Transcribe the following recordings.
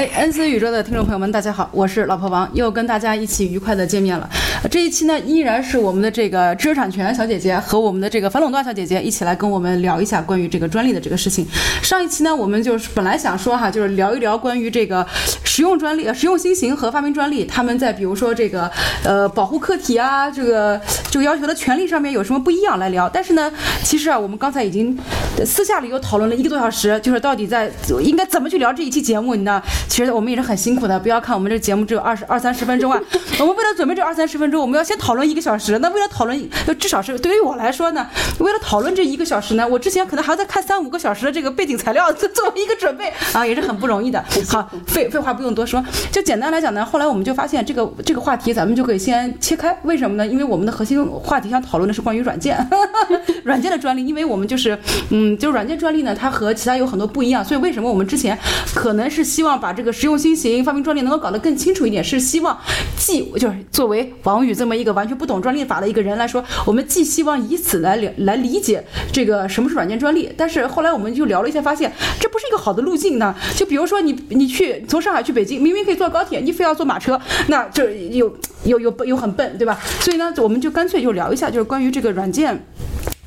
哎，N C 宇宙的听众朋友们，大家好，我是老婆王，又跟大家一起愉快的见面了。这一期呢，依然是我们的这个知识产权小姐姐和我们的这个反垄断小姐姐一起来跟我们聊一下关于这个专利的这个事情。上一期呢，我们就是本来想说哈，就是聊一聊关于这个实用专利、实用新型和发明专利，他们在比如说这个呃保护客体啊，这个这个要求的权利上面有什么不一样来聊。但是呢，其实啊，我们刚才已经私下里又讨论了一个多小时，就是到底在应该怎么去聊这一期节目，你知道？其实我们也是很辛苦的，不要看我们这节目只有二十二三十分钟啊，我们为了准备这二三十分钟钟，我们要先讨论一个小时。那为了讨论，就至少是对于我来说呢，为了讨论这一个小时呢，我之前可能还要再看三五个小时的这个背景材料，作作为一个准备啊，也是很不容易的。好，废废话不用多说，就简单来讲呢，后来我们就发现这个这个话题咱们就可以先切开，为什么呢？因为我们的核心话题想讨论的是关于软件，软件的专利，因为我们就是嗯，就是软件专利呢，它和其他有很多不一样，所以为什么我们之前可能是希望把这个实用新型发明专利能够搞得更清楚一点，是希望既就是作为王宇这么一个完全不懂专利法的一个人来说，我们既希望以此来来理解这个什么是软件专利，但是后来我们就聊了一下，发现这不是一个好的路径呢。就比如说你你去从上海去北京，明明可以坐高铁，你非要坐马车，那就有有有有很笨，对吧？所以呢，我们就干脆就聊一下，就是关于这个软件。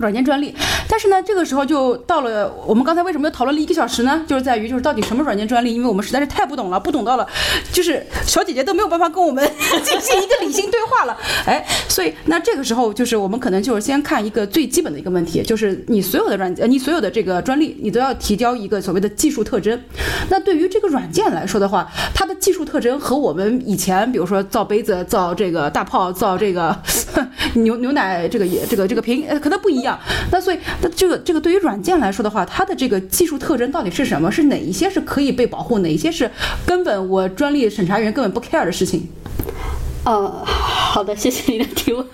软件专利，但是呢，这个时候就到了我们刚才为什么又讨论了一个小时呢？就是在于就是到底什么软件专利，因为我们实在是太不懂了，不懂到了，就是小姐姐都没有办法跟我们 进行一个理性对话了，哎，所以那这个时候就是我们可能就是先看一个最基本的一个问题，就是你所有的软件，你所有的这个专利，你都要提交一个所谓的技术特征。那对于这个软件来说的话，它的技术特征和我们以前比如说造杯子、造这个大炮、造这个 牛牛奶这个也这个这个瓶呃可能不一样。那所以，那这个这个对于软件来说的话，它的这个技术特征到底是什么？是哪一些是可以被保护，哪一些是根本我专利审查员根本不 care 的事情？呃，好的，谢谢你的提问。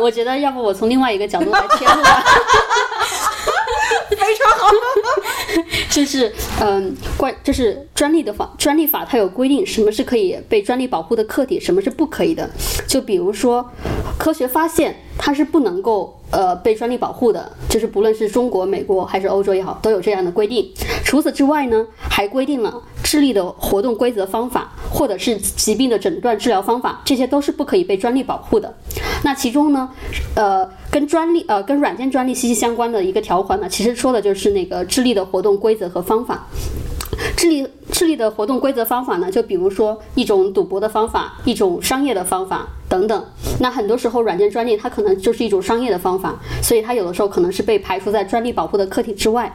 我觉得要不我从另外一个角度来切入吧。非常好，就是嗯，关就是专利的法，专利法它有规定什么是可以被专利保护的客体，什么是不可以的。就比如说科学发现，它是不能够呃被专利保护的，就是不论是中国、美国还是欧洲也好，都有这样的规定。除此之外呢，还规定了智力的活动规则方法，或者是疾病的诊断治疗方法，这些都是不可以被专利保护的。那其中呢，呃，跟专利呃跟软件专利息息相关的一个条款呢，其实说的就是那个智力的活动规则和方法。智力智力的活动规则方法呢，就比如说一种赌博的方法，一种商业的方法等等。那很多时候软件专利它可能就是一种商业的方法，所以它有的时候可能是被排除在专利保护的客体之外。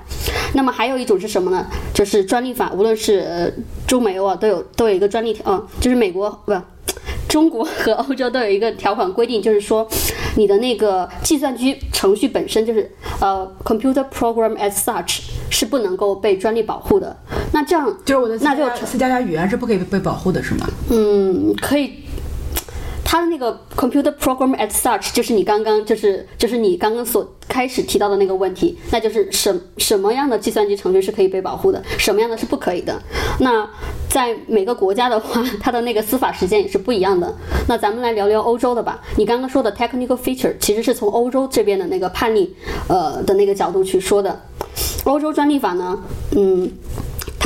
那么还有一种是什么呢？就是专利法，无论是呃中美欧啊，都有都有一个专利条，嗯，就是美国不。中国和欧洲都有一个条款规定，就是说，你的那个计算机程序本身就是呃，computer program as such 是不能够被专利保护的。那这样就是我的那就 C 加加语言是不可以被保护的，是吗？嗯，可以。它的那个 computer program as such 就是你刚刚就是就是你刚刚所开始提到的那个问题，那就是什什么样的计算机程序是可以被保护的，什么样的是不可以的。那在每个国家的话，它的那个司法实践也是不一样的。那咱们来聊聊欧洲的吧。你刚刚说的 technical feature 其实是从欧洲这边的那个判例呃的那个角度去说的。欧洲专利法呢，嗯。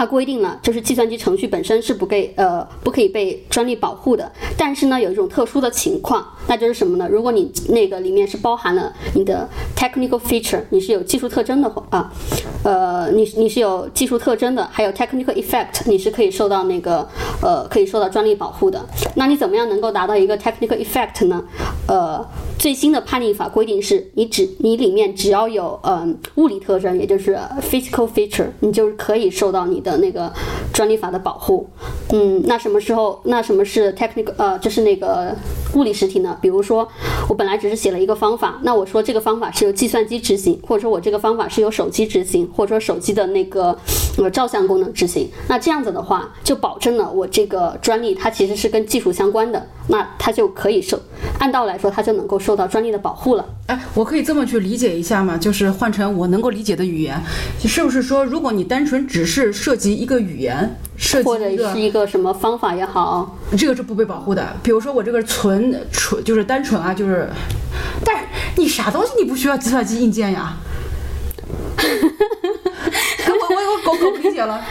它规定了，就是计算机程序本身是不给呃不可以被专利保护的。但是呢，有一种特殊的情况，那就是什么呢？如果你那个里面是包含了你的 technical feature，你是有技术特征的话啊，呃，你你是有技术特征的，还有 technical effect，你是可以受到那个呃可以受到专利保护的。那你怎么样能够达到一个 technical effect 呢？呃，最新的判例法规定是，你只你里面只要有嗯物理特征，也就是 physical feature，你就可以受到你。的那个专利法的保护，嗯，那什么时候？那什么是 technical？呃，就是那个物理实体呢？比如说，我本来只是写了一个方法，那我说这个方法是由计算机执行，或者说我这个方法是由手机执行，或者说手机的那个呃照相功能执行。那这样子的话，就保证了我这个专利它其实是跟技术相关的，那它就可以受，按道理来说，它就能够受到专利的保护了。哎，我可以这么去理解一下吗？就是换成我能够理解的语言，是不是说，如果你单纯只是涉及一个语言，涉及或者是一个什么方法也好，这个是不被保护的。比如说我这个纯纯就是单纯啊，就是，但是你啥东西你不需要计算机硬件呀？我我我搞搞不理解了。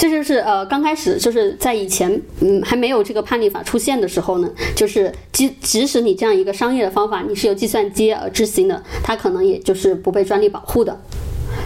这就是呃，刚开始就是在以前，嗯，还没有这个判例法出现的时候呢，就是即即使你这样一个商业的方法，你是由计算机而执行的，它可能也就是不被专利保护的。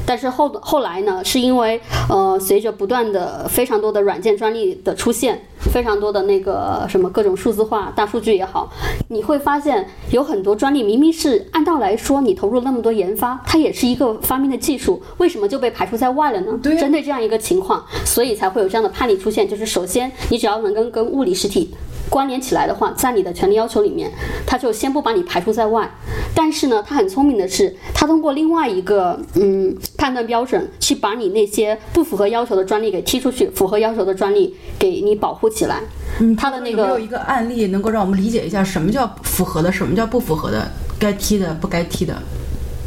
但是后后来呢，是因为呃，随着不断的非常多的软件专利的出现，非常多的那个什么各种数字化、大数据也好，你会发现有很多专利明明是按道来说你投入那么多研发，它也是一个发明的技术，为什么就被排除在外了呢？对针对这样一个情况，所以才会有这样的判例出现。就是首先，你只要能跟跟物理实体关联起来的话，在你的权利要求里面，他就先不把你排除在外。但是呢，他很聪明的是，他通过另外一个嗯判断标准，去把你那些不符合要求的专利给踢出去，符合要求的专利给你保护起来。嗯，他的那个有没有一个案例能够让我们理解一下什么叫符合的，什么叫不符合的，该踢的不该踢的？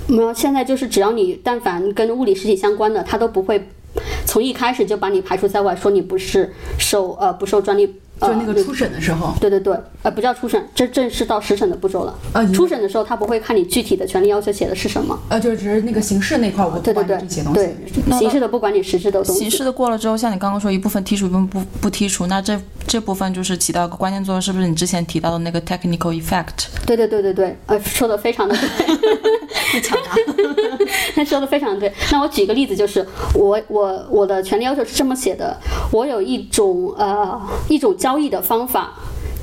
没有，现在就是只要你但凡跟物理实体相关的，他都不会从一开始就把你排除在外，说你不是受呃不受专利。就呃那个初审的时候，对对对，呃，不叫初审，这正式到实审的步骤了。啊你初审的时候，他不会看你具体的权利要求写的是什么。呃，就只是那个形式那块儿，我不对对对管你这些东西。对，形式的不管你实质的东西。形式的过了之后，像你刚刚说一部分剔除，一部分不不剔除，那这这部分就是起到一个关键作用，是不是你之前提到的那个 technical effect？对对对对对，呃，说的非常的对，抢答。他说的非常对。那我举个例子，就是我我我的权利要求是这么写的：我有一种呃一种交易的方法，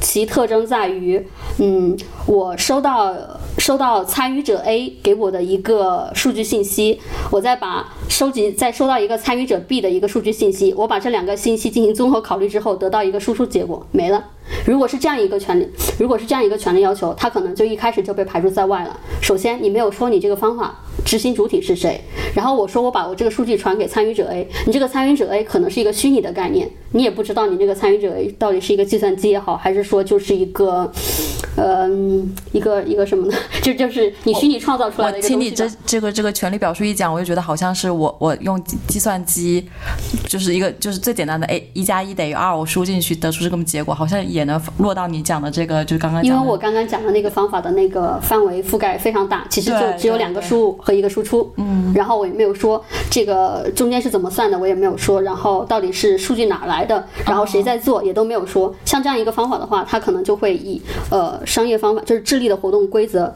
其特征在于，嗯，我收到收到参与者 A 给我的一个数据信息，我再把收集再收到一个参与者 B 的一个数据信息，我把这两个信息进行综合考虑之后，得到一个输出结果，没了。如果是这样一个权利，如果是这样一个权利要求，它可能就一开始就被排除在外了。首先，你没有说你这个方法执行主体是谁，然后我说我把我这个数据传给参与者 A，你这个参与者 A 可能是一个虚拟的概念，你也不知道你这个参与者 A 到底是一个计算机也好，还是说就是一个，嗯、一个一个什么呢？就就是你虚拟创造出来我的一个听你这。这个这个权利表述一讲，我就觉得好像是我我用计计算机，就是一个就是最简单的 a 一加一等于二，我输进去得出这个结果，好像也能落到你讲的这个，就刚刚讲的。因为我刚刚讲的那个方法的那个范围覆盖非常大，其实就只有两个输入和一个输出。嗯，然后我也没有说这个中间是怎么算的，我也没有说，然后到底是数据哪来的，然后谁在做也都没有说。像这样一个方法的话，它可能就会以呃商业方法，就是智力的活动规则。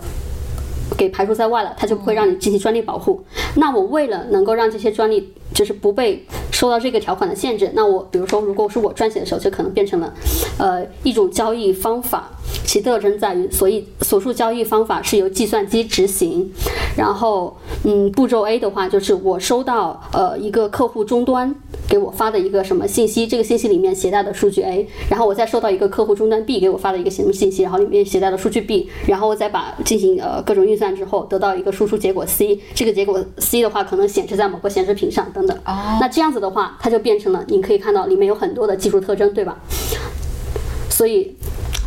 给排除在外了，它就不会让你进行专利保护。那我为了能够让这些专利就是不被受到这个条款的限制，那我比如说，如果是我撰写的时候，就可能变成了，呃，一种交易方法，其特征在于，所以所述交易方法是由计算机执行。然后，嗯，步骤 A 的话，就是我收到呃一个客户终端给我发的一个什么信息，这个信息里面携带的数据 A，然后我再收到一个客户终端 B 给我发的一个什么信息，然后里面携带的数据 B，然后我再把进行呃各种运算之后得到一个输出结果 C，这个结果 C 的话可能显示在某个显示屏上等等。哦那这样子的话，它就变成了你可以看到里面有很多的技术特征，对吧？所以。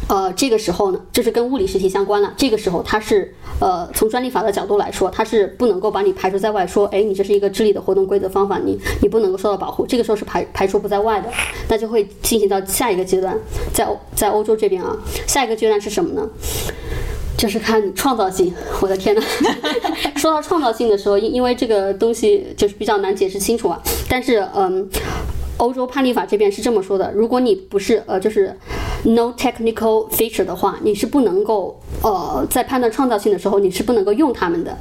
呃，这个时候呢，这是跟物理实体相关了。这个时候，它是呃，从专利法的角度来说，它是不能够把你排除在外，说，哎，你这是一个智力的活动规则方法，你你不能够受到保护。这个时候是排排除不在外的，那就会进行到下一个阶段，在欧在欧洲这边啊，下一个阶段是什么呢？就是看创造性，我的天呐！说到创造性的时候，因因为这个东西就是比较难解释清楚啊。但是，嗯，欧洲判例法这边是这么说的：如果你不是呃，就是 no technical feature 的话，你是不能够呃，在判断创造性的时候，你是不能够用它们的。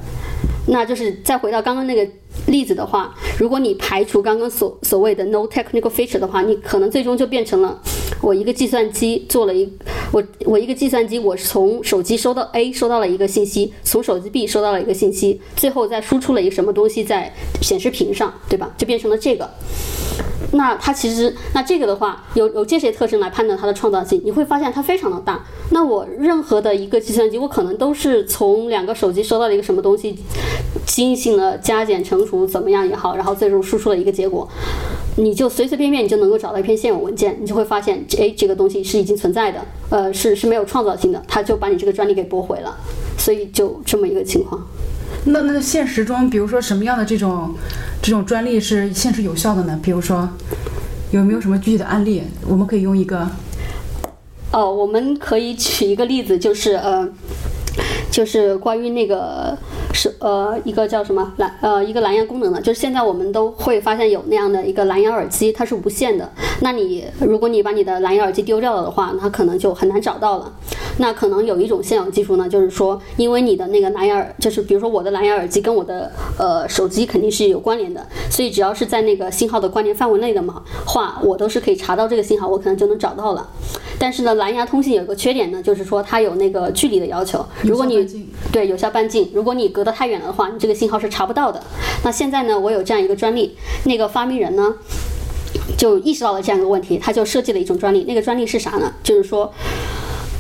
那就是再回到刚刚那个例子的话，如果你排除刚刚所所谓的 no technical feature 的话，你可能最终就变成了我一个计算机做了一我我一个计算机，我从手机收到 A 收到了一个信息，从手机 B 收到了一个信息，最后再输出了一个什么东西在显示屏上，对吧？就变成了这个。那它其实，那这个的话，有有这些特征来判断它的创造性，你会发现它非常的大。那我任何的一个计算机，我可能都是从两个手机收到了一个什么东西，进行了加减乘除，怎么样也好，然后最终输出了一个结果。你就随随便便你就能够找到一篇现有文件，你就会发现，哎，这个东西是已经存在的，呃，是是没有创造性的，它就把你这个专利给驳回了，所以就这么一个情况。那那现实中，比如说什么样的这种这种专利是现实有效的呢？比如说有没有什么具体的案例？我们可以用一个哦，我们可以举一个例子，就是呃，就是关于那个是呃一个叫什么蓝呃一个蓝牙功能的，就是现在我们都会发现有那样的一个蓝牙耳机，它是无线的。那你如果你把你的蓝牙耳机丢掉了的话，那可能就很难找到了。那可能有一种现有技术呢，就是说，因为你的那个蓝牙耳，就是比如说我的蓝牙耳机跟我的呃手机肯定是有关联的，所以只要是在那个信号的关联范围内的嘛话，我都是可以查到这个信号，我可能就能找到了。但是呢，蓝牙通信有个缺点呢，就是说它有那个距离的要求，如果你对有效半径，如果你隔得太远了的话，你这个信号是查不到的。那现在呢，我有这样一个专利，那个发明人呢就意识到了这样一个问题，他就设计了一种专利，那个专利是啥呢？就是说。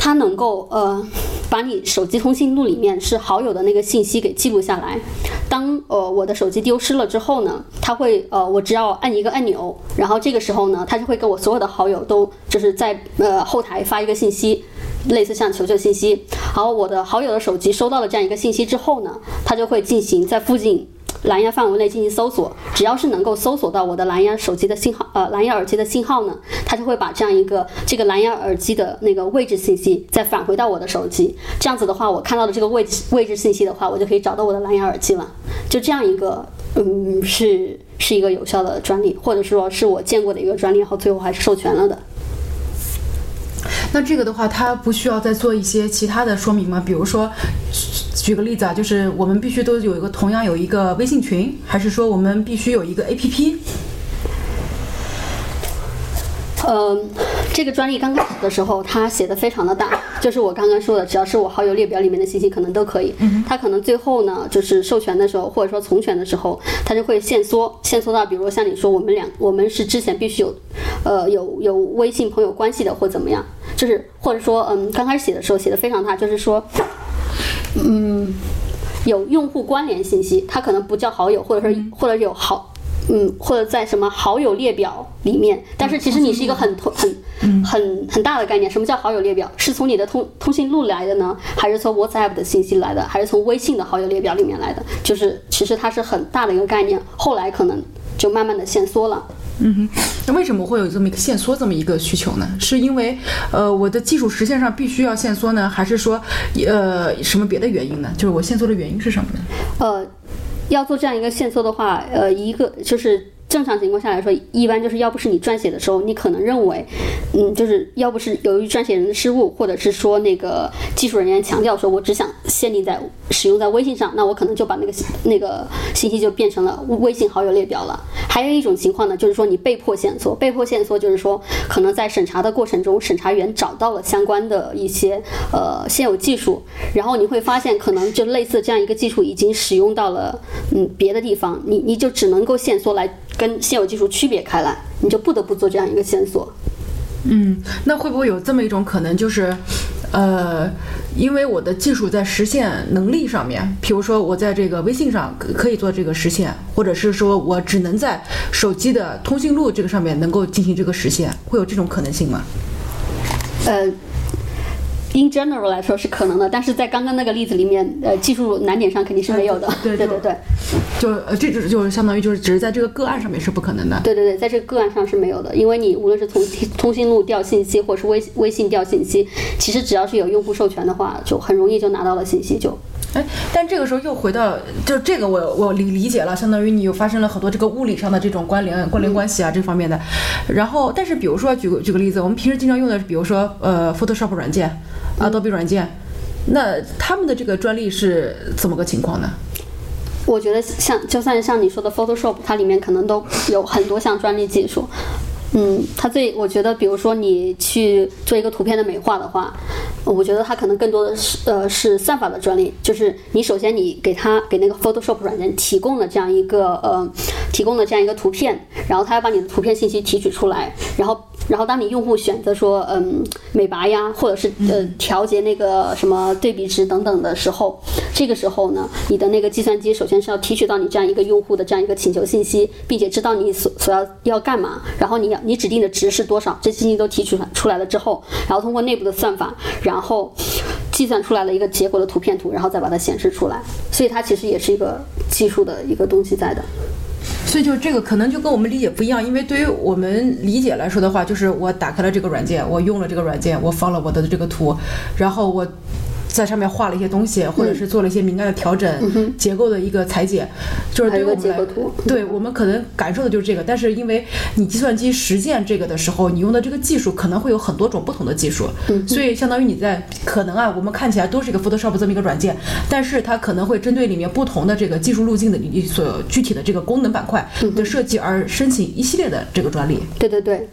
它能够呃，把你手机通讯录里面是好友的那个信息给记录下来。当呃我的手机丢失了之后呢，它会呃我只要按一个按钮，然后这个时候呢，它就会给我所有的好友都就是在呃后台发一个信息，类似像求救信息。好，我的好友的手机收到了这样一个信息之后呢，它就会进行在附近。蓝牙范围内进行搜索，只要是能够搜索到我的蓝牙手机的信号，呃，蓝牙耳机的信号呢，它就会把这样一个这个蓝牙耳机的那个位置信息再返回到我的手机。这样子的话，我看到的这个位置位置信息的话，我就可以找到我的蓝牙耳机了。就这样一个，嗯，是是一个有效的专利，或者说是我见过的一个专利，然后最后还是授权了的。那这个的话，它不需要再做一些其他的说明吗？比如说，举个例子啊，就是我们必须都有一个同样有一个微信群，还是说我们必须有一个 APP？嗯，这个专利刚开始的时候，它写的非常的大，就是我刚刚说的，只要是我好友列表里面的信息，可能都可以。它可能最后呢，就是授权的时候，或者说从权的时候，它就会限缩，限缩到，比如像你说，我们两，我们是之前必须有，呃，有有微信朋友关系的，或怎么样，就是或者说，嗯，刚开始写的时候写的非常大，就是说，嗯，有用户关联信息，它可能不叫好友，或者说或者有好。嗯，或者在什么好友列表里面，但是其实你是一个很很很很大的概念。什么叫好友列表？是从你的通通讯录来的呢，还是从 WhatsApp 的信息来的，还是从微信的好友列表里面来的？就是其实它是很大的一个概念。后来可能就慢慢的限缩了。嗯哼，那为什么会有这么一个限缩这么一个需求呢？是因为呃我的技术实现上必须要限缩呢，还是说呃什么别的原因呢？就是我限缩的原因是什么呢？呃。要做这样一个线索的话，呃，一个就是正常情况下来说，一般就是要不是你撰写的时候，你可能认为，嗯，就是要不是由于撰写人的失误，或者是说那个技术人员强调说我只想限定在使用在微信上，那我可能就把那个那个信息就变成了微信好友列表了。还有一种情况呢，就是说你被迫线索，被迫线索就是说可能在审查的过程中，审查员找到了相关的一些呃现有技术，然后你会发现可能就类似这样一个技术已经使用到了。嗯，别的地方你你就只能够线索来跟现有技术区别开来，你就不得不做这样一个线索。嗯，那会不会有这么一种可能，就是，呃，因为我的技术在实现能力上面，比如说我在这个微信上可以做这个实现，或者是说我只能在手机的通讯录这个上面能够进行这个实现，会有这种可能性吗？呃。In general 来说是可能的，但是在刚刚那个例子里面，呃，技术难点上肯定是没有的。对对对对，就呃，这就是就是相当于就是只是在这个个案上面是不可能的。对对对，在这个个案上是没有的，因为你无论是从通讯录调信息，或者是微微信调信息，其实只要是有用户授权的话，就很容易就拿到了信息就。哎，但这个时候又回到，就这个我我理理解了，相当于你又发生了很多这个物理上的这种关联关联关系啊这方面的。然后，但是比如说举个举个例子，我们平时经常用的，比如说呃 Photoshop 软件。Adobe 软件，那他们的这个专利是怎么个情况呢？我觉得像就算像你说的 Photoshop，它里面可能都有很多项专利技术。嗯，它最我觉得，比如说你去做一个图片的美化的话，我觉得它可能更多的是呃是算法的专利，就是你首先你给它给那个 Photoshop 软件提供了这样一个呃提供了这样一个图片，然后它要把你的图片信息提取出来，然后然后当你用户选择说嗯美白呀，或者是呃调节那个什么对比值等等的时候，这个时候呢，你的那个计算机首先是要提取到你这样一个用户的这样一个请求信息，并且知道你所所要要干嘛，然后你要。你指定的值是多少？这信息都提取出来了之后，然后通过内部的算法，然后计算出来了一个结果的图片图，然后再把它显示出来。所以它其实也是一个技术的一个东西在的。所以就这个可能就跟我们理解不一样，因为对于我们理解来说的话，就是我打开了这个软件，我用了这个软件，我放了我的这个图，然后我在上面画了一些东西，或者是做了一些敏感的调整、结构的一个裁剪，就是对于我们来对我们可能感受的就是这个。但是因为你计算机实践这个的时候，你用的这个技术可能会有很多种不同的技术，所以相当于你在可能啊，我们看起来都是一个 Photoshop 这么一个软件，但是它可能会针对里面不同的这个技术路径的你所具体的这个功能板块的设计而申请一系列的这个专利。对对对，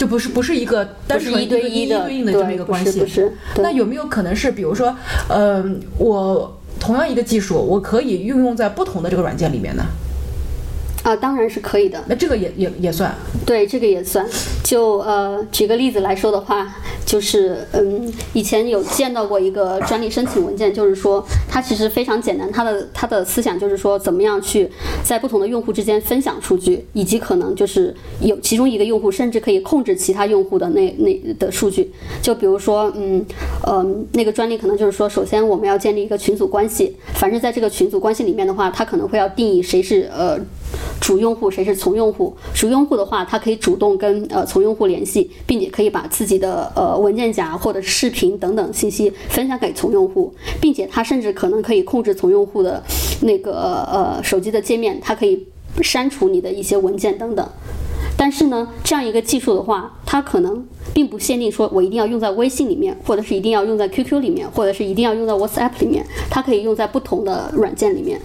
就不是不是一个单纯不是一对一对应的这么一个关系。不是不是那有没有可能是，比如说，呃，我同样一个技术，我可以运用在不同的这个软件里面呢？啊，当然是可以的。那这个也也也算。对，这个也算。就呃，举个例子来说的话，就是嗯，以前有见到过一个专利申请文件，就是说它其实非常简单，它的它的思想就是说怎么样去在不同的用户之间分享数据，以及可能就是有其中一个用户甚至可以控制其他用户的那那的数据。就比如说，嗯呃，那个专利可能就是说，首先我们要建立一个群组关系，凡是在这个群组关系里面的话，它可能会要定义谁是呃。主用户谁是从用户？主用户的话，他可以主动跟呃从用户联系，并且可以把自己的呃文件夹或者视频等等信息分享给从用户，并且他甚至可能可以控制从用户的那个呃手机的界面，它可以删除你的一些文件等等。但是呢，这样一个技术的话，它可能并不限定说我一定要用在微信里面，或者是一定要用在 QQ 里面，或者是一定要用在 WhatsApp 里面，它可以用在不同的软件里面。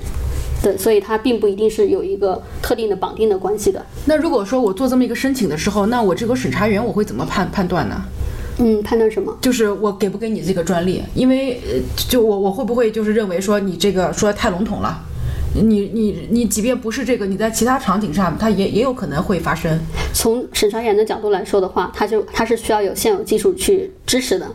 对，所以它并不一定是有一个特定的绑定的关系的。那如果说我做这么一个申请的时候，那我这个审查员我会怎么判判断呢？嗯，判断什么？就是我给不给你这个专利？因为呃，就我我会不会就是认为说你这个说得太笼统了？你你你，即便不是这个，你在其他场景上，它也也有可能会发生。从审查员的角度来说的话，它就它是需要有现有技术去支持的。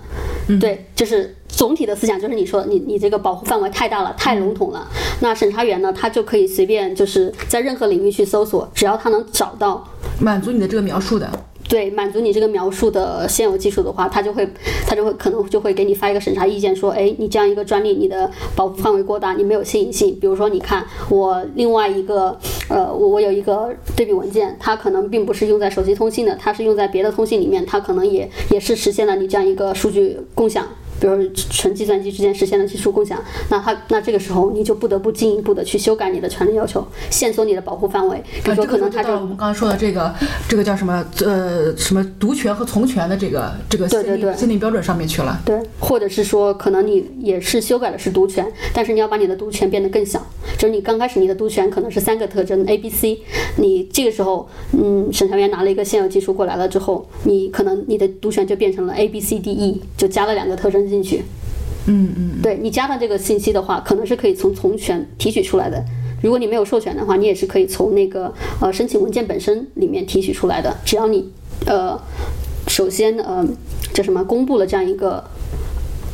嗯对，就是总体的思想就是你说，你你这个保护范围太大了，太笼统了。那审查员呢，他就可以随便就是在任何领域去搜索，只要他能找到满足你的这个描述的。对，满足你这个描述的现有技术的话，他就会，他就会可能就会给你发一个审查意见，说，哎，你这样一个专利，你的保护范围过大，你没有新颖性。比如说，你看我另外一个，呃，我我有一个对比文件，它可能并不是用在手机通信的，它是用在别的通信里面，它可能也也是实现了你这样一个数据共享。比如纯计算机之间实现了技术共享，那它那这个时候你就不得不进一步的去修改你的权利要求，限缩你的保护范围。比如说，可能它就到了我们刚才说的这个这个叫什么呃什么独权和从权的这个这个限对对对定限定标准上面去了。对，或者是说，可能你也是修改的是独权，但是你要把你的独权变得更小，就是你刚开始你的独权可能是三个特征 A、B、C，你这个时候，嗯，审查员拿了一个现有技术过来了之后，你可能你的独权就变成了 A、B、C、D、E，就加了两个特征进去。嗯嗯，对你加的这个信息的话，可能是可以从从权提取出来的。如果你没有授权的话，你也是可以从那个呃申请文件本身里面提取出来的。只要你呃首先呃叫什么公布了这样一个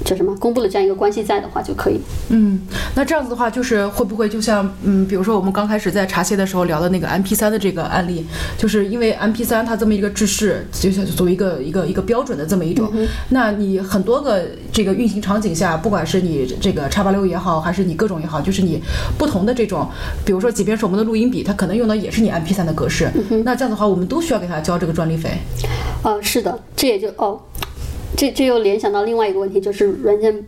叫什么公布了这样一个关系在的话就可以。嗯，那这样子的话，就是会不会就像嗯，比如说我们刚开始在茶歇的时候聊的那个 MP 3的这个案例，就是因为 MP 3它这么一个制式，就像作为一个一个一个标准的这么一种，那你很多个这个运行场景下，不管是你这个叉八六也好，还是你各种也好，就是你不同的这种，比如说即便是我们的录音笔，它可能用的也是你 MP 3的格式，那这样的话，我们都需要给它交这个专利费。呃，是的，这也就哦，这这又联想到另外一个问题，就是软件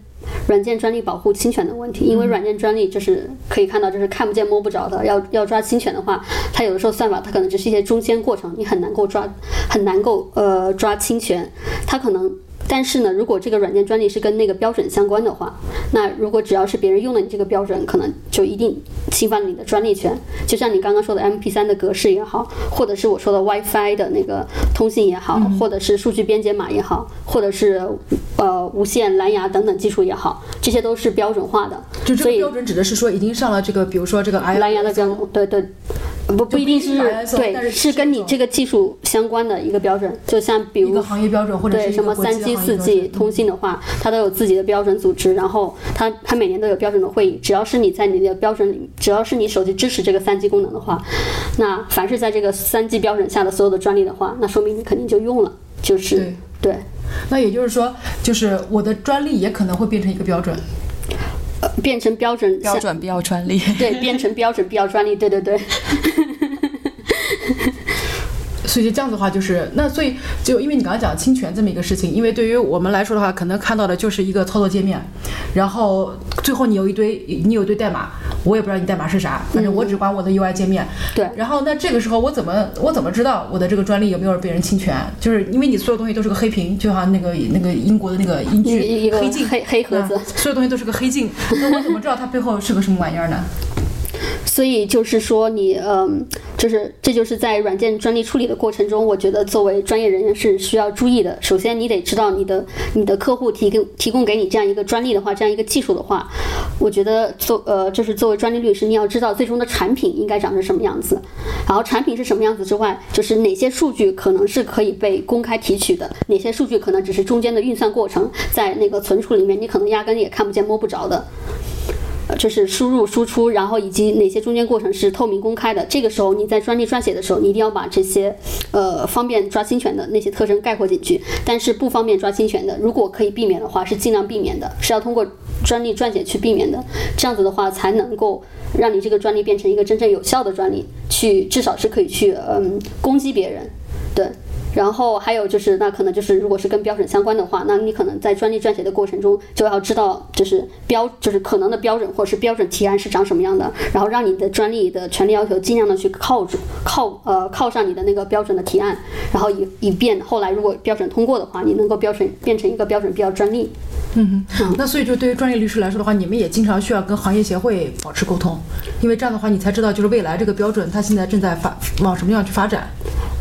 软件专利保护侵权的问题。因为软件专利就是可以看到，就是看不见摸不着的，要要抓侵权的话，它有的时候算法它可能只是一些中间过程，你很难够抓，很难够呃抓侵权，它可能。但是呢，如果这个软件专利是跟那个标准相关的话，那如果只要是别人用了你这个标准，可能就一定侵犯了你的专利权。就像你刚刚说的 MP3 的格式也好，或者是我说的 WiFi 的那个通信也好，或者是数据编解码也好，或者是呃无线蓝牙等等技术也好，这些都是标准化的。就这个标准指的是说已经上了这个，比如说这个蓝牙的标准，对对。不不一定是对，是跟你这个技术相关的一个标准，就像比如一个行业标准或者是对什么三 G、四标 G 通信的话，它都有自己的标准组织，然后它它每年都有标准的会议。只要是你在你的标准里，只要是你手机支持这个三 G 功能的话，那凡是在这个三 G 标准下的所有的专利的话，那说明你肯定就用了，就是对对那也就是说，就是我的专利也可能会变成一个标准。呃变成标准标准必要专利。对变成标准必要专利，对对对。所所以这样子的话，就是那所以就因为你刚才讲侵权这么一个事情，因为对于我们来说的话，可能看到的就是一个操作界面，然后最后你有一堆你有一堆代码，我也不知道你代码是啥，反正我只管我的 UI 界面。对然后那这个时候我怎么我怎么知道我的这个专利有没有被人侵权？就是因为你所有东西都是个黑屏，就像那个那个英国的那个英剧黑镜黑黑盒子啊所有东西都是个黑镜，那我怎么知道它背后是个什么玩意儿呢？所以就是说你，嗯，就是这就是在软件专利处理的过程中，我觉得作为专业人员是需要注意的。首先，你得知道你的你的客户提供提供给你这样一个专利的话，这样一个技术的话，我觉得作呃，就是作为专利律师，你要知道最终的产品应该长成什么样子。然后产品是什么样子之外，就是哪些数据可能是可以被公开提取的，哪些数据可能只是中间的运算过程，在那个存储里面你可能压根也看不见摸不着的。就是输入、输出，然后以及哪些中间过程是透明公开的。这个时候你在专利撰写的时候，你一定要把这些呃方便抓侵权的那些特征概括进去。但是不方便抓侵权的，如果可以避免的话，是尽量避免的，是要通过专利撰写去避免的。这样子的话，才能够让你这个专利变成一个真正有效的专利，去至少是可以去嗯攻击别人，对。然后还有就是，那可能就是，如果是跟标准相关的话，那你可能在专利撰写的过程中就要知道，就是标，就是可能的标准或者是标准提案是长什么样的，然后让你的专利的权利要求尽量的去靠住靠呃靠上你的那个标准的提案，然后以以便后来如果标准通过的话，你能够标准变成一个标准必要专利。嗯那所以就对于专业律师来说的话，你们也经常需要跟行业协会保持沟通，因为这样的话你才知道就是未来这个标准它现在正在发往什么样去发展。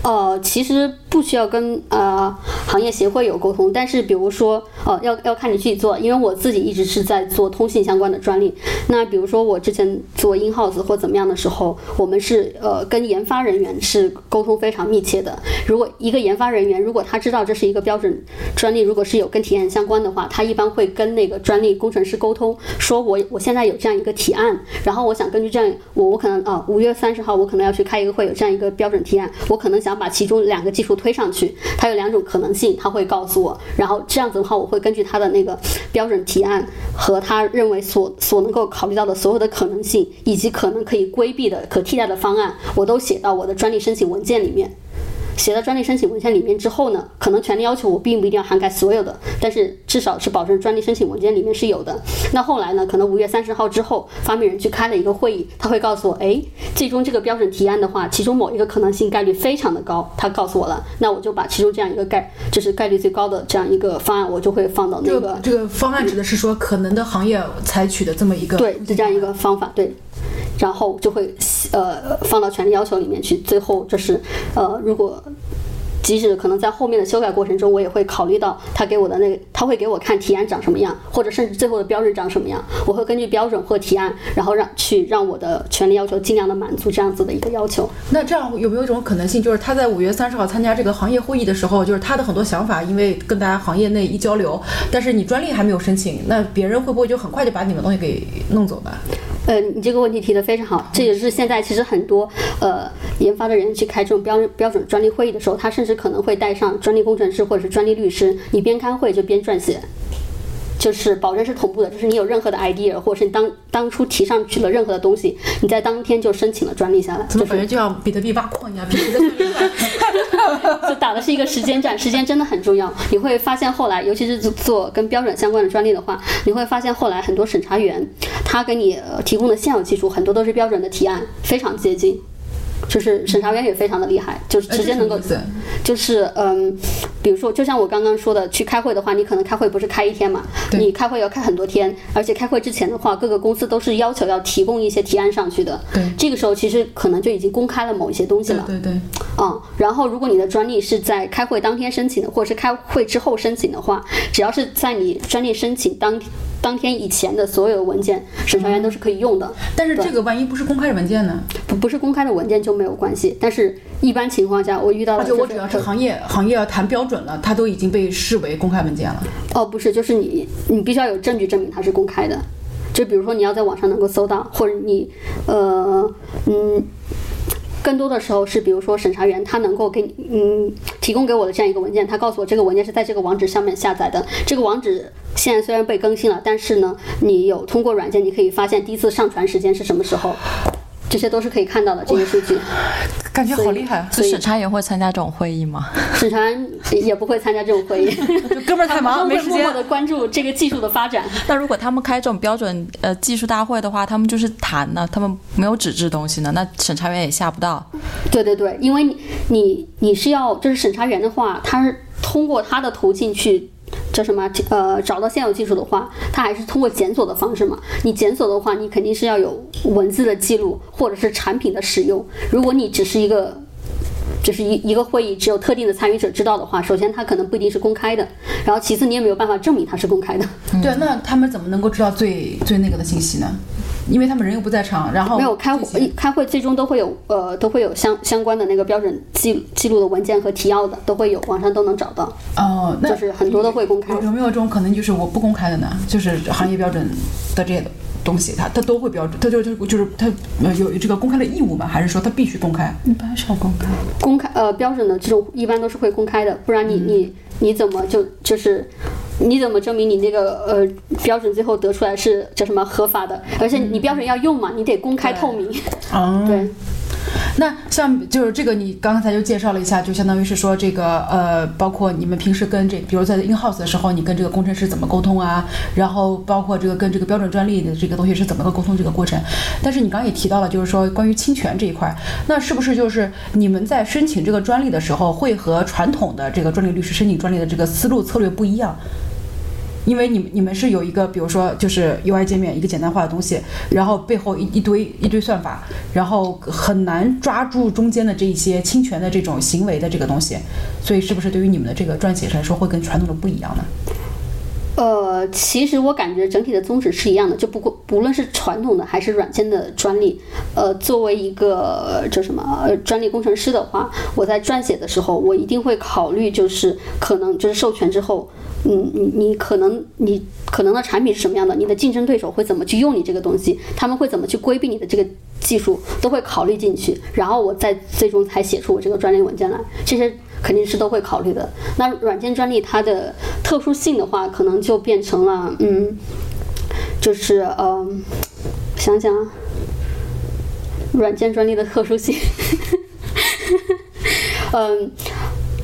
呃，其实不不需要跟呃行业协会有沟通，但是比如说，呃，要要看你具体做，因为我自己一直是在做通信相关的专利。那比如说我之前做 in house 或怎么样的时候，我们是呃跟研发人员是沟通非常密切的。如果一个研发人员如果他知道这是一个标准专利，如果是有跟体验相关的话，他一般会跟那个专利工程师沟通，说我我现在有这样一个提案，然后我想根据这样，我我可能啊五月三十号我可能要去开一个会，有这样一个标准提案，我可能想把其中两个技术推推上去，它有两种可能性，他会告诉我，然后这样子的话，我会根据他的那个标准提案和他认为所所能够考虑到的所有的可能性，以及可能可以规避的可替代的方案，我都写到我的专利申请文件里面。写到专利申请文件里面之后呢，可能权利要求我并不一定要涵盖所有的，但是至少是保证专利申请文件里面是有的。那后来呢，可能五月三十号之后，发明人去开了一个会议，他会告诉我，哎，最终这个标准提案的话，其中某一个可能性概率非常的高，他告诉我了，那我就把其中这样一个概，就是概率最高的这样一个方案，我就会放到那个这个这个方案指的是说可能的行业采取的这么一个对这样一个方法，对。然后就会呃放到权利要求里面去，最后就是呃如果。即使可能在后面的修改过程中，我也会考虑到他给我的那个，他会给我看提案长什么样，或者甚至最后的标准长什么样，我会根据标准或提案，然后让去让我的权利要求尽量的满足这样子的一个要求。那这样有没有一种可能性，就是他在五月三十号参加这个行业会议的时候，就是他的很多想法，因为跟大家行业内一交流，但是你专利还没有申请，那别人会不会就很快就把你们东西给弄走呢？呃，你这个问题提得非常好，这也是现在其实很多呃研发的人去开这种标标准专利会议的时候，他甚至可能会带上专利工程师或者是专利律师，你边开会就边撰写。就是保证是同步的，就是你有任何的 idea，或者是你当当初提上去了任何的东西，你在当天就申请了专利下来。怎么感觉就像比特币挖矿一样，必须得就打的是一个时间战，时间真的很重要。你会发现后来，尤其是做跟标准相关的专利的话，你会发现后来很多审查员他给你呃提供的现有技术很多都是标准的提案，非常接近。就是审查员也非常的厉害，就是直接能够就是嗯，比如说，就像我刚刚说的，去开会的话，你可能开会不是开一天嘛，你开会要开很多天，而且开会之前的话，各个公司都是要求要提供一些提案上去的。对这个时候其实可能就已经公开了某一些东西了。对对，嗯，然后如果你的专利是在开会当天申请的，或者是开会之后申请的话，只要是在你专利申请当当天以前的所有的文件，审查员都是可以用的。但是这个万一不是公开的文件呢？不不是公开的文件就没有关系，但是一般情况下我遇到了、就是，而且我只要是行业行业要谈标准了，它都已经被视为公开文件了。哦，不是，就是你你必须要有证据证明它是公开的。就比如说你要在网上能够搜到，或者你呃嗯。更多的时候是，比如说审查员他能够给你嗯提供给我的这样一个文件，他告诉我这个文件是在这个网址上面下载的。这个网址现在虽然被更新了，但是呢，你有通过软件，你可以发现第一次上传时间是什么时候。这些都是可以看到的这些数据。感觉好厉害啊！所以审查员会参加这种会议吗？审查员也不会参加这种会议，就哥们儿太忙，没时间会默默。的关注这个技术的发展。那如果他们开这种标准呃技术大会的话，他们就是谈呢，他们没有纸质东西呢，那审查员也下不到。对对对，因为你你你是要就是审查员的话，他是通过他的途径去。叫什么？呃，找到现有技术的话，它还是通过检索的方式嘛。你检索的话，你肯定是要有文字的记录，或者是产品的使用。如果你只是一个，只是一一个会议，只有特定的参与者知道的话，首先它可能不一定是公开的，然后其次你也没有办法证明它是公开的。对，那他们怎么能够知道最最那个的信息呢？因为他们人又不在场，然后没有开会，开会最终都会有呃都会有相相关的那个标准记记录的文件和提要的，都会有，网上都能找到。哦，那就是很多都会公开有有没有这种可能，就是我不公开的呢？就是行业标准的这些东西，它它都会标准，它就就就是它呃有这个公开的义务吗？还是说它必须公开？一般是要公开。公开呃标准的这种一般都是会公开的，不然你你你怎么就就是你怎么证明你那个呃标准最后得出来是叫什么合法的？而且你标准要用嘛，你得公开透明。哦，对，那像就是这个，你刚才就介绍了一下，就相当于是说这个呃，包括你们平时跟这，比如在 in house 的时候，你跟这个工程师怎么沟通啊？然后包括这个跟这个标准专利的这个东西是怎么个沟通这个过程？但是你刚刚也提到了，就是说关于侵权这一块，那是不是就是你们在申请这个专利的时候，会和传统的这个专利律师申请专利的这个思路策略不一样？因为你们你们是有一个，比如说就是 UI 界面一个简单化的东西，然后背后一一堆一堆算法，然后很难抓住中间的这一些侵权的这种行为的这个东西，所以是不是对于你们的这个撰写来说会跟传统的不一样呢？呃，其实我感觉整体的宗旨是一样的，就不过不论是传统的还是软件的专利，呃，作为一个叫什么专利工程师的话，我在撰写的时候，我一定会考虑，就是可能就是授权之后，嗯，你你可能你可能的产品是什么样的，你的竞争对手会怎么去用你这个东西，他们会怎么去规避你的这个技术，都会考虑进去，然后我再最终才写出我这个专利文件来，这些肯定是都会考虑的。那软件专利它的特殊性的话，可能就变成了，嗯，就是嗯，想想，软件专利的特殊性，嗯。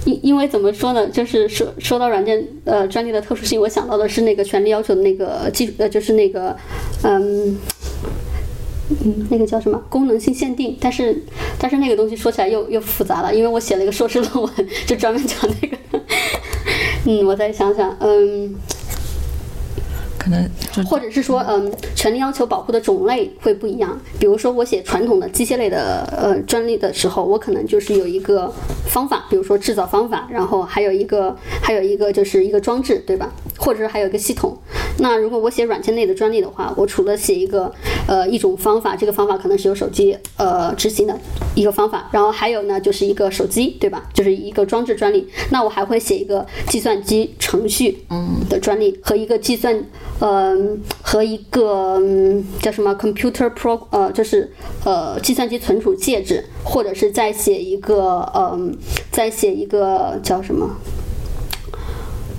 因因为怎么说呢，就是说说到软件呃专利的特殊性，我想到的是那个权利要求的那个技术呃就是那个嗯嗯那个叫什么功能性限定，但是但是那个东西说起来又又复杂了，因为我写了一个硕士论文就专门讲那个，嗯，我再想想，嗯。可能就或者是说，嗯，权利要求保护的种类会不一样。比如说，我写传统的机械类的呃专利的时候，我可能就是有一个方法，比如说制造方法，然后还有一个还有一个就是一个装置，对吧？或者是还有一个系统。那如果我写软件类的专利的话，我除了写一个呃一种方法，这个方法可能是由手机呃执行的一个方法，然后还有呢就是一个手机，对吧？就是一个装置专利。那我还会写一个计算机程序嗯的专利和一个计算。嗯，和一个嗯叫什么 computer pro 呃，就是呃计算机存储介质，或者是再写一个嗯，再写一个叫什么？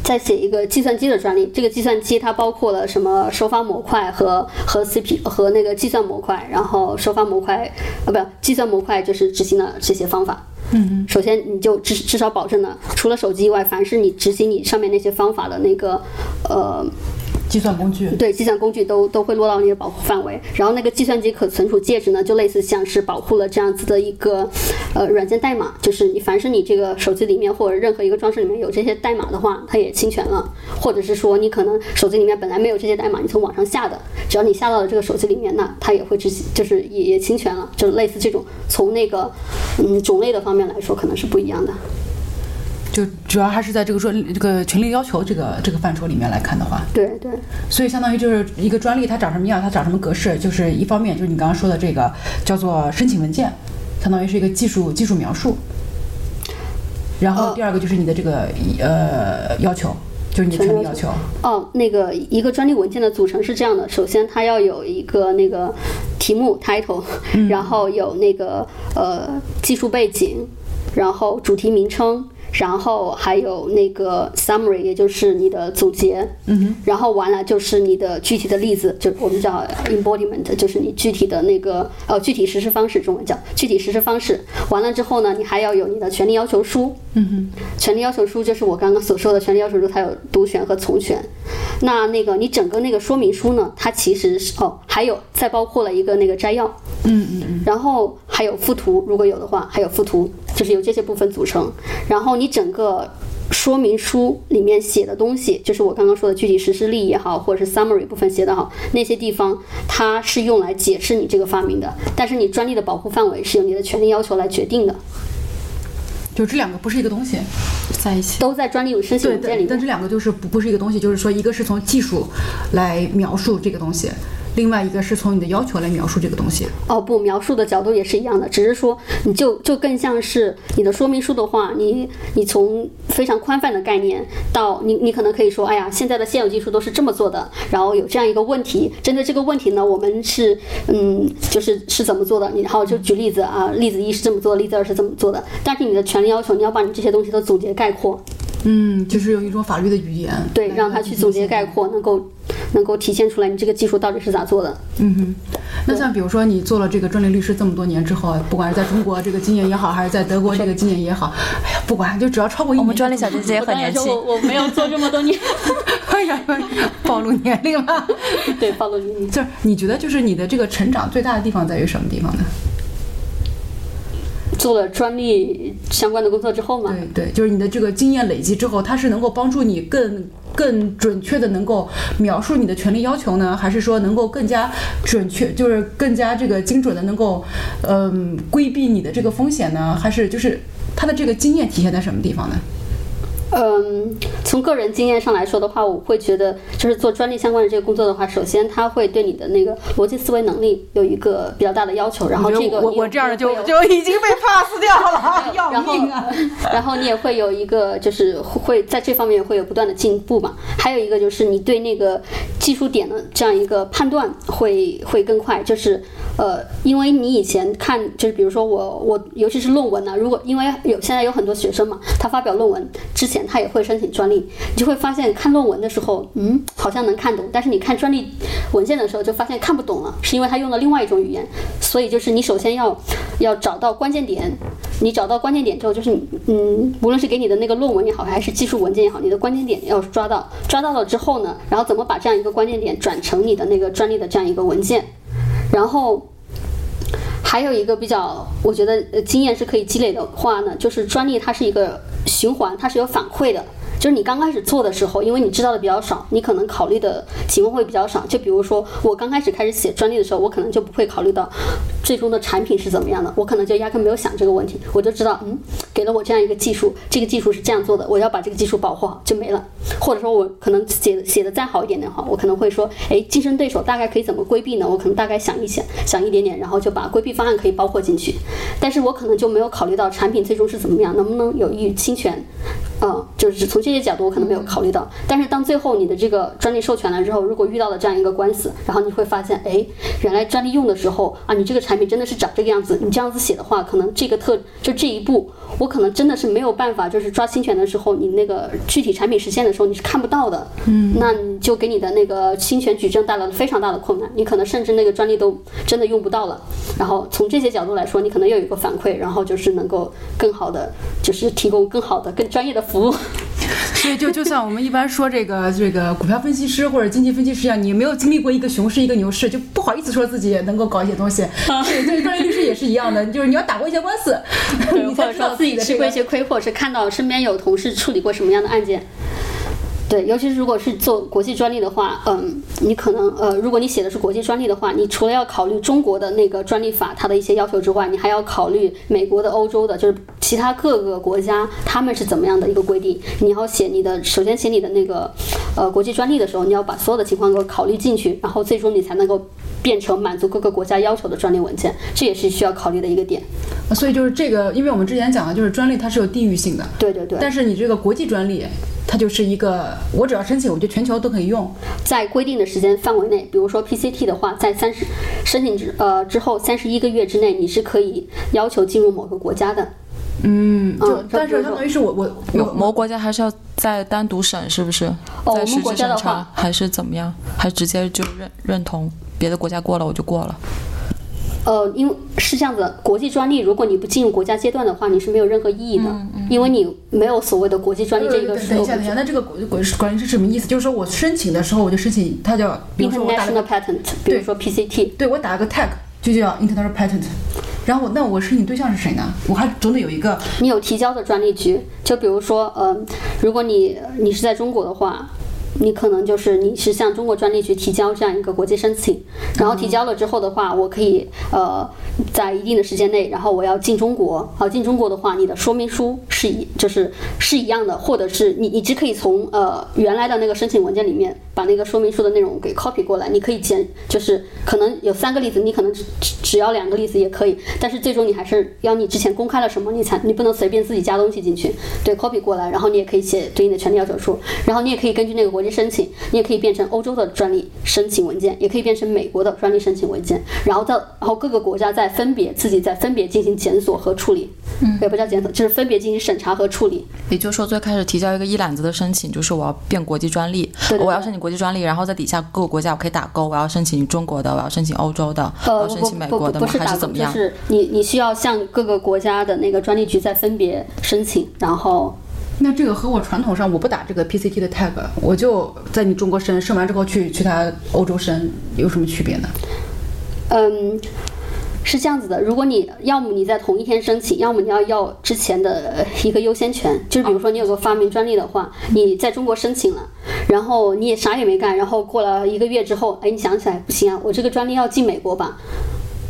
再写一个计算机的专利。这个计算机它包括了什么？收发模块和和 CP 和那个计算模块，然后收发模块啊，不，计算模块就是执行的这些方法。嗯首先，你就至至少保证了，除了手机以外，凡是你执行你上面那些方法的那个呃。计算工具，对，计算工具都都会落到你的保护范围。然后那个计算机可存储介质呢，就类似像是保护了这样子的一个呃软件代码，就是你凡是你这个手机里面或者任何一个装置里面有这些代码的话，它也侵权了。或者是说你可能手机里面本来没有这些代码，你从网上下的，只要你下到了这个手机里面，那它也会执行，就是也也侵权了。就类似这种从那个嗯种类的方面来说，可能是不一样的。就主要还是在这个说这个权利要求这个这个范畴里面来看的话，对对，所以相当于就是一个专利它长什么样，它长什么格式，就是一方面就是你刚刚说的这个叫做申请文件，相当于是一个技术技术描述，然后呃第二个就是你的这个呃要求，就是你的权利要求。哦，那个一个专利文件的组成是这样的，首先它要有一个那个题目 title，、然后有那个呃技术背景，然后主题名称，然后还有那个 summary，也就是你的总结，嗯哼，然后完了就是你的具体的例子，就我们叫 embodiment，就是你具体的那个呃具体实施方式，中文叫具体实施方式。完了之后呢，你还要有你的权利要求书，嗯哼，权利要求书就是我刚刚所说的权利要求书，它有独权和从权。那那个你整个那个说明书呢，它其实是哦，还有再包括了一个那个摘要，嗯嗯嗯，然后还有附图，如果有的话，还有附图，就是由这些部分组成。然后你整个说明书里面写的东西，就是我刚刚说的具体实施例也好，或者是 summary 部分写的好，那些地方它是用来解释你这个发明的，但是你专利的保护范围是由你的权利要求来决定的，就这两个不是一个东西。在一起。都在专利申请文件里面但。这两个就是不不是一个东西，就是说一个是从技术来描述这个东西，另外一个是从你的要求来描述这个东西。哦不，描述的角度也是一样的，只是说你就就更像是你的说明书的话，你你从非常宽泛的概念到你你可能可以说，哎呀，现在的现有技术都是这么做的，然后有这样一个问题，针对这个问题呢，我们是嗯就是是怎么做的，然后就举例子啊，例子一是这么做，例子二是这么做的，但是你的权利要求，你要把你这些东西都总结概括，嗯，就是用一种法律的语言，对，让他去总结概括，能够能够体现出来你这个技术到底是咋做的。嗯哼，那像比如说你做了这个专利律师这么多年之后，不管是在中国这个经验也好，还是在德国这个经验也好，哎呀，不管就只要超过一年，我们专利小姐姐也很年轻，我没有做这么多年，哎呀，暴露年龄了。对，暴露年龄。就是你觉得就是你的这个成长最大的地方在于什么地方呢？做了专利相关的工作之后嘛，对对，就是你的这个经验累积之后，它是能够帮助你更更准确的能够描述你的权利要求呢，还是说能够更加准确，就是更加这个精准的能够嗯、规避你的这个风险呢？还是就是它的这个经验体现在什么地方呢？嗯，从个人经验上来说的话，我会觉得，就是做专利相关的这个工作的话，首先它会对你的那个逻辑思维能力有一个比较大的要求，然后这个我我这样的就就已经被 pass 掉了，要命啊！然后你也会有一个，就是会在这方面会有不断的进步嘛。还有一个就是你对那个技术点的这样一个判断会会更快，就是呃，因为你以前看，就是比如说我我尤其是论文呢、如果因为有现在有很多学生嘛，他发表论文之前他也会申请专利，你就会发现看论文的时候，嗯，好像能看懂，但是你看专利文件的时候就发现看不懂了，是因为他用了另外一种语言。所以就是你首先要要找到关键点，你找到关键点之后，就是嗯，无论是给你的那个论文也好，还是技术文件也好，你的关键点要抓到，抓到了之后呢，然后怎么把这样一个关键点转成你的那个专利的这样一个文件，然后。还有一个比较，我觉得经验是可以积累的话呢，就是专利它是一个循环，它是有反馈的。就是你刚开始做的时候，因为你知道的比较少，你可能考虑的情况会比较少。就比如说我刚开始开始写专利的时候，我可能就不会考虑到最终的产品是怎么样的，我可能就压根没有想这个问题，我就知道，嗯，给了我这样一个技术，这个技术是这样做的，我要把这个技术保护好就没了。或者说我可能写写的再好一点的话，我可能会说，哎，竞争对手大概可以怎么规避呢？我可能大概想一想，想一点点，然后就把规避方案可以包括进去。但是我可能就没有考虑到产品最终是怎么样，能不能有益于侵权，嗯，就是从这些角度我可能没有考虑到。但是当最后你的这个专利授权了之后，如果遇到了这样一个官司，然后你会发现，哎，原来专利用的时候啊，你这个产品真的是长这个样子，你这样子写的话，可能这个特就这一步，我可能真的是没有办法，就是抓侵权的时候，你那个具体产品实现的时候你是看不到的，嗯，那你就给你的那个侵权举证带来了非常大的困难，你可能甚至那个专利都真的用不到了。然后从这些角度来说，你可能要有一个反馈，然后就是能够更好的，就是提供更好的、更专业的服务。所以就就像我们一般说这个这个股票分析师或者经济分析师一样，你没有经历过一个熊市一个牛市，就不好意思说自己能够搞一些东西。对对，专业律师也是一样的，就是你要打过一些官司，你或才知道自己吃过一些亏，或者是看到身边有同事处理过什么样的案件。对，尤其是如果是做国际专利的话，嗯，你可能呃，如果你写的是国际专利的话，你除了要考虑中国的那个专利法它的一些要求之外，你还要考虑美国的、欧洲的，就是其他各个国家他们是怎么样的一个规定。你要写你的，首先写你的那个呃国际专利的时候，你要把所有的情况给考虑进去，然后最终你才能够变成满足各个国家要求的专利文件，这也是需要考虑的一个点。所以就是这个，因为我们之前讲的就是专利它是有地域性的，对对对。但是你这个国际专利，它就是一个我只要申请，我就全球都可以用。在规定的时间范围内，比如说 PCT 的话，在三十申请之呃之后三十一个月之内，你是可以要求进入某个国家的。嗯，就嗯但是相当于是我我有我某个国家还是要再单独审，是不是？我们再实国家的质审查话还是怎么样？还直接就认认同别的国家过了我就过了？呃，因为是这样子，国际专利如果你不进入国家阶段的话，你是没有任何意义的，因为你没有所谓的国际专利这个呃等一下，等一下，那这个国国管理是什么意思？就是说我申请的时候我就申请，它叫，比如说我打个，patent，比如说 PCT，对我打了个 tag 就叫 international patent，然后那我申请对象是谁呢？我还总得有一个，你有提交的专利局，就比如说，呃，如果你你是在中国的话。你可能就是你是向中国专利局提交这样一个国际申请，然后提交了之后的话，我可以呃在一定的时间内，然后我要进中国，好进中国的话，你的说明书是一就是是一样的，或者是你你只可以从呃原来的那个申请文件里面把那个说明书的内容给 copy 过来，你可以简就是可能有三个例子，你可能只只只要两个例子也可以，但是最终你还是要你之前公开了什么，你才你不能随便自己加东西进去，对 copy 过来，然后你也可以写对应的权利要求书，然后你也可以根据那个国际申请，你也可以变成欧洲的专利申请文件，也可以变成美国的专利申请文件，然后到然后各个国家再分别自己再分别进行检索和处理，嗯，也不叫检索，就是分别进行审查和处理，也就是说，最开始提交一个一揽子的申请，就是我要变国际专利，对对我要申请国际专利，然后在底下各个国家我可以打勾，我要申请中国的，我要申请欧洲的，我呃，要申请美国的吗？不不是打勾，还是怎么样？就是你你需要向各个国家的那个专利局再分别申请，然后那这个和我传统上我不打这个 PCT 的 tag，我就在你中国申，申完之后去去他欧洲申，有什么区别呢？嗯，是这样子的，如果你要么你在同一天申请，要么你要要之前的一个优先权，就是比如说你有个发明专利的话，你在中国申请了，然后你也啥也没干，然后过了一个月之后，哎，你想起来不行啊，我这个专利要进美国吧。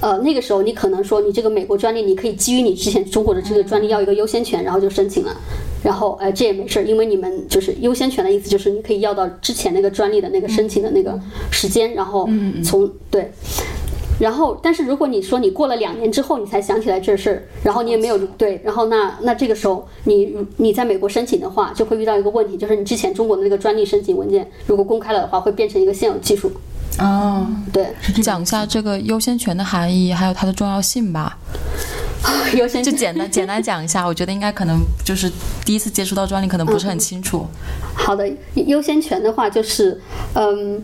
呃，那个时候你可能说你这个美国专利，你可以基于你之前中国的这个专利要一个优先权，然后就申请了。然后，哎，这也没事儿，因为你们就是优先权的意思，就是你可以要到之前那个专利的那个申请的那个时间，然后从对。然后，但是如果你说你过了两年之后你才想起来这事儿，然后你也没有对，然后那那这个时候你你在美国申请的话，就会遇到一个问题，就是你之前中国的那个专利申请文件如果公开了的话，会变成一个现有技术。哦，对，讲一下这个优先权的含义，还有它的重要性吧。优先就简单简单讲一下，我觉得应该可能就是第一次接触到专利，可能不是很清楚。好的，优先权的话就是，嗯。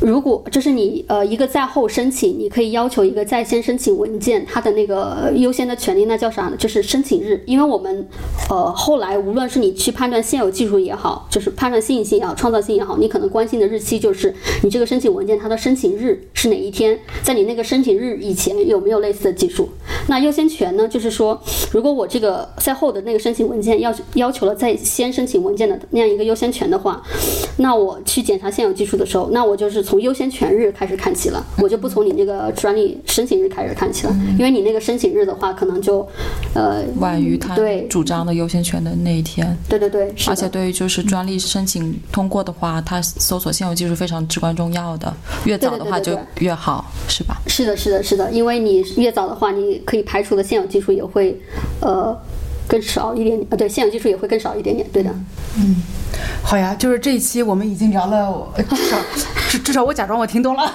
如果就是你呃一个在后申请，你可以要求一个在先申请文件，它的那个优先的权利，那叫啥呢？就是申请日。因为我们呃后来无论是你去判断现有技术也好，就是判断新颖性也好，创造性也好，你可能关心的日期就是你这个申请文件它的申请日是哪一天，在你那个申请日以前有没有类似的技术？那优先权呢，就是说如果我这个在后的那个申请文件要要求了在先申请文件的那样一个优先权的话，那我去检查现有技术的时候，那我就是从优先权日开始看起了，我就不从你那个专利申请日开始看起了，因为你那个申请日的话，可能就呃晚于他对主张的优先权的那一天，对对对，而且对于就是专利申请通过的话，它搜索现有技术非常至关重要的，越早的话就对对对越好，是吧？是的，是的，是的，因为你越早的话，你可以排除的现有技术也会呃更少一点点，啊对，现有技术也会更少一点点，对的。嗯好呀，就是这一期我们已经聊了，至少至至少我假装我听懂了。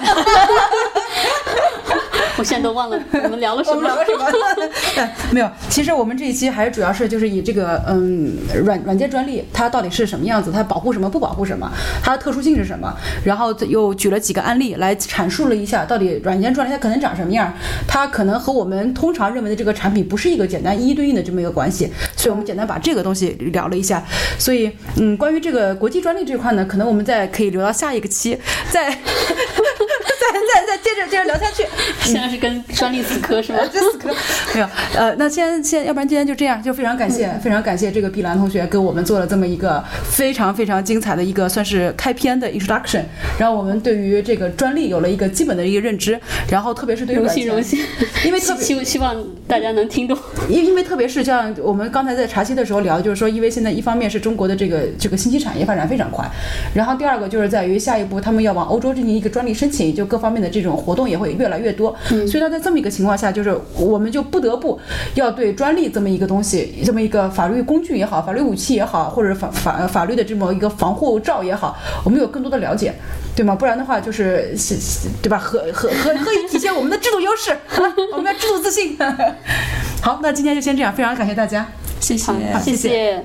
我现在都忘了我们聊了什么聊。了什么？对，没有。其实我们这一期还是主要是就是以这个嗯软软件专利它到底是什么样子，它保护什么不保护什么，它的特殊性是什么，然后又举了几个案例来阐述了一下到底软件专利它可能长什么样，它可能和我们通常认为的这个产品不是一个简单一一对应的这么一个关系，所以我们简单把这个东西聊了一下。所以嗯，关于这个国际专利这块呢，可能我们再可以留到下一个期再再再再接着接着聊下去。现在是跟专利死磕是吗？这死磕 没有，呃，那先先，要不然今天就这样，就非常感谢，非常感谢这个碧兰同学给我们做了这么一个非常非常精彩的一个算是开篇的 introduction，让我们对于这个专利有了一个基本的一个认知，然后特别是对于荣幸荣幸，因为特别希希希望大家能听懂。因因为特别是像我们刚才在茶歇的时候聊，就是说，因为现在一方面是中国的这个这个信息产业发展非常快，然后第二个就是在于下一步他们要往欧洲进行一个专利申请，就各方面的这种活动也会越来越多，所以他在这么一个情况下，就是我们就不得不要对专利这么一个东西，这么一个法律工具也好，法律武器也好，或者法法法律的这么一个防护罩也好，我们有更多的了解。对吗？不然的话，就是对吧？何何何何以体现我们的制度优势？啊我们要制度自信。好，那今天就先这样，非常感谢大家。谢谢。好，谢谢谢谢